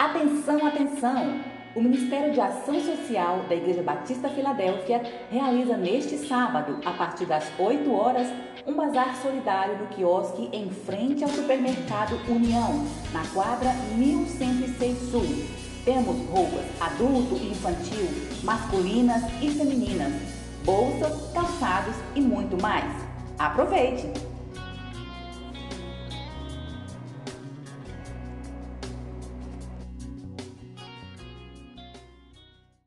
Atenção, atenção! O Ministério de Ação Social da Igreja Batista Filadélfia realiza neste sábado, a partir das 8 horas, um bazar solidário no quiosque em frente ao supermercado União, na quadra 1106 Sul. Temos roupas adulto e infantil, masculinas e femininas, bolsas, calçados e muito mais. Aproveite!